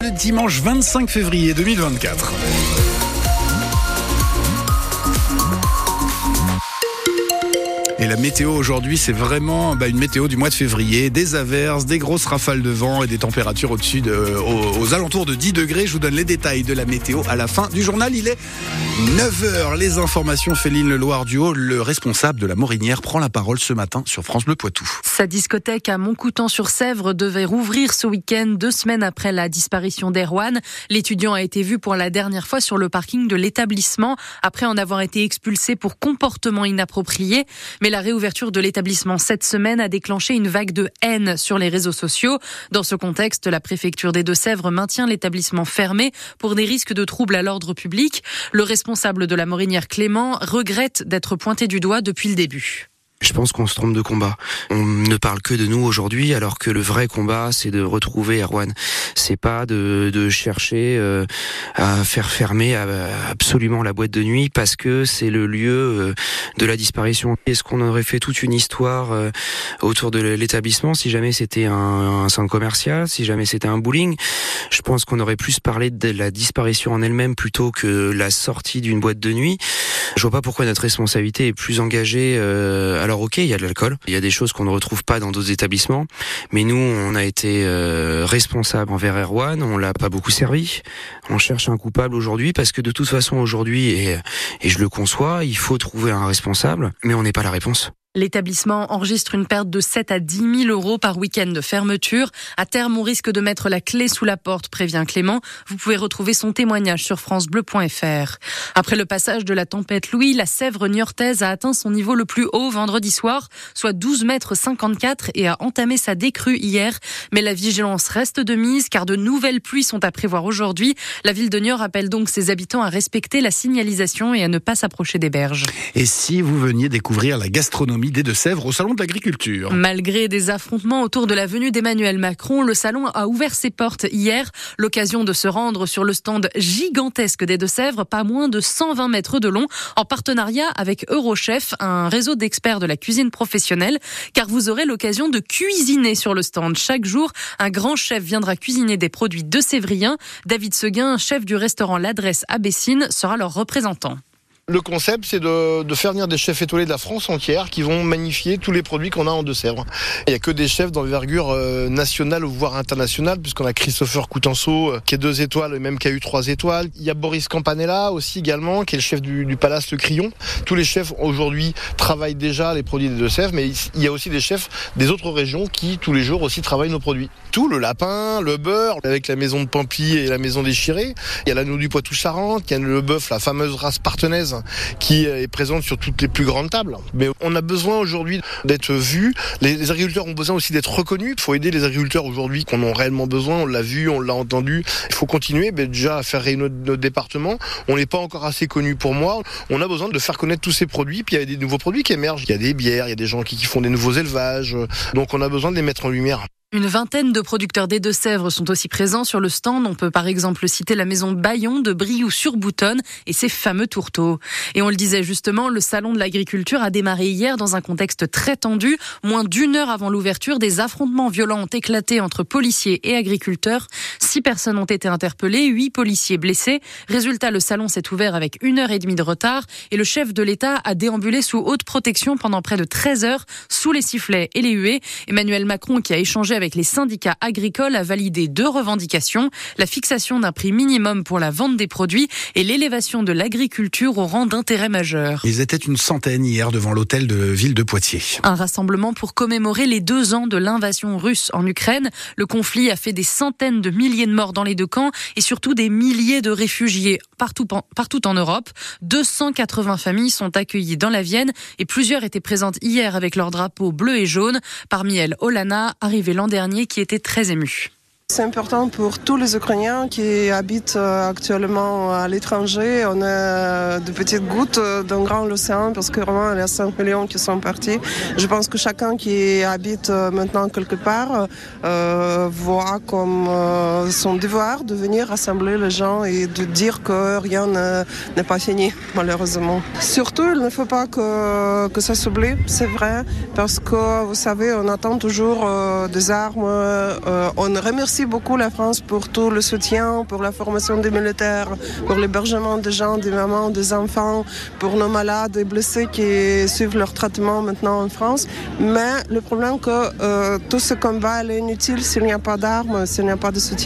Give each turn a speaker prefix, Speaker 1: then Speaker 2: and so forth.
Speaker 1: Le dimanche 25 février 2024. La météo aujourd'hui, c'est vraiment bah, une météo du mois de février. Des averses, des grosses rafales de vent et des températures au-dessus de, aux, aux alentours de 10 degrés. Je vous donne les détails de la météo à la fin du journal. Il est 9h. Les informations, Féline Leloir du Haut, le responsable de la Morinière, prend la parole ce matin sur France Bleu Poitou.
Speaker 2: Sa discothèque à Montcoutan-sur-Sèvre devait rouvrir ce week-end, deux semaines après la disparition d'Erwan. L'étudiant a été vu pour la dernière fois sur le parking de l'établissement, après en avoir été expulsé pour comportement inapproprié. Mais la réouverture de l'établissement cette semaine a déclenché une vague de haine sur les réseaux sociaux. Dans ce contexte, la préfecture des Deux-Sèvres maintient l'établissement fermé pour des risques de troubles à l'ordre public. Le responsable de la Morinière Clément regrette d'être pointé du doigt depuis le début.
Speaker 3: Je pense qu'on se trompe de combat. On ne parle que de nous aujourd'hui, alors que le vrai combat, c'est de retrouver Erwan. C'est pas de, de chercher euh, à faire fermer absolument la boîte de nuit parce que c'est le lieu euh, de la disparition. Est-ce qu'on aurait fait toute une histoire euh, autour de l'établissement si jamais c'était un, un, centre commercial, si jamais c'était un bowling? Je pense qu'on aurait plus parlé de la disparition en elle-même plutôt que la sortie d'une boîte de nuit. Je vois pas pourquoi notre responsabilité est plus engagée. Euh, alors ok, il y a de l'alcool, il y a des choses qu'on ne retrouve pas dans d'autres établissements, mais nous, on a été euh, responsable envers Erwan, on l'a pas beaucoup servi. On cherche un coupable aujourd'hui parce que de toute façon aujourd'hui, et, et je le conçois, il faut trouver un responsable, mais on n'est pas la réponse.
Speaker 2: L'établissement enregistre une perte de 7 à 10 000 euros par week-end de fermeture. À terme, on risque de mettre la clé sous la porte, prévient Clément. Vous pouvez retrouver son témoignage sur francebleu.fr. Après le passage de la tempête Louis, la Sèvre niortaise a atteint son niveau le plus haut vendredi soir, soit 12 mètres 54 et a entamé sa décrue hier. Mais la vigilance reste de mise car de nouvelles pluies sont à prévoir aujourd'hui. La ville de Niort appelle donc ses habitants à respecter la signalisation et à ne pas s'approcher des berges.
Speaker 1: Et si vous veniez découvrir la gastronomie des Deux-Sèvres au Salon de l'Agriculture.
Speaker 2: Malgré des affrontements autour de la venue d'Emmanuel Macron, le salon a ouvert ses portes hier. L'occasion de se rendre sur le stand gigantesque des Deux-Sèvres, pas moins de 120 mètres de long, en partenariat avec Eurochef, un réseau d'experts de la cuisine professionnelle, car vous aurez l'occasion de cuisiner sur le stand. Chaque jour, un grand chef viendra cuisiner des produits de Sévrien. David Seguin, chef du restaurant L'Adresse à Bessines, sera leur représentant.
Speaker 4: Le concept, c'est de, de, faire venir des chefs étoilés de la France entière qui vont magnifier tous les produits qu'on a en Deux-Sèvres. Il n'y a que des chefs d'envergure euh, nationale voire internationale, puisqu'on a Christopher Coutenceau euh, qui est deux étoiles et même qui a eu trois étoiles. Il y a Boris Campanella aussi également, qui est le chef du, du Palace Le Crillon. Tous les chefs aujourd'hui travaillent déjà les produits des Deux-Sèvres, mais il y a aussi des chefs des autres régions qui tous les jours aussi travaillent nos produits. Tout, le lapin, le beurre, avec la maison de Pampy et la maison des Chirés. Il y a l'anneau du Poitou-Charentes, il y a le bœuf, la fameuse race partenaise qui est présente sur toutes les plus grandes tables. Mais on a besoin aujourd'hui d'être vu. Les, agriculteurs ont besoin aussi d'être reconnus. Il faut aider les agriculteurs aujourd'hui qu'on a réellement besoin. On l'a vu, on l'a entendu. Il faut continuer déjà à faire rayonner notre, département. On n'est pas encore assez connu pour moi. On a besoin de faire connaître tous ces produits. Puis il y a des nouveaux produits qui émergent. Il y a des bières, il y a des gens qui font des nouveaux élevages. Donc on a besoin de les mettre en lumière.
Speaker 2: Une vingtaine de producteurs des Deux-Sèvres sont aussi présents sur le stand. On peut par exemple citer la maison Bayon de Briou-sur-Boutonne et ses fameux tourteaux. Et on le disait justement, le salon de l'agriculture a démarré hier dans un contexte très tendu. Moins d'une heure avant l'ouverture, des affrontements violents ont éclaté entre policiers et agriculteurs. Six personnes ont été interpellées, huit policiers blessés. Résultat, le salon s'est ouvert avec une heure et demie de retard et le chef de l'État a déambulé sous haute protection pendant près de 13 heures sous les sifflets et les huées. Emmanuel Macron, qui a échangé avec les syndicats agricoles, a validé deux revendications. La fixation d'un prix minimum pour la vente des produits et l'élévation de l'agriculture au rang d'intérêt majeur.
Speaker 1: Ils étaient une centaine hier devant l'hôtel de ville de Poitiers.
Speaker 2: Un rassemblement pour commémorer les deux ans de l'invasion russe en Ukraine. Le conflit a fait des centaines de milliers de morts dans les deux camps et surtout des milliers de réfugiés partout, partout en Europe. 280 familles sont accueillies dans la Vienne et plusieurs étaient présentes hier avec leur drapeau bleu et jaune. Parmi elles, Olana, arrivée l'an dernier, qui était très émue.
Speaker 5: C'est important pour tous les Ukrainiens qui habitent actuellement à l'étranger. On a de petites gouttes d'un grand océan parce que vraiment il y a 5 millions qui sont partis. Je pense que chacun qui habite maintenant quelque part euh, voit comme euh, son devoir de venir rassembler les gens et de dire que rien n'est pas fini malheureusement. Surtout il ne faut pas que, ça s'oublie, c'est vrai, parce que vous savez on attend toujours euh, des armes, on remercie remercie beaucoup la France pour tout le soutien, pour la formation des militaires, pour l'hébergement des gens, des mamans, des enfants, pour nos malades et blessés qui suivent leur traitement maintenant en France. Mais le problème que euh, tout ce combat est inutile s'il n'y a pas d'armes, s'il n'y a pas de soutien.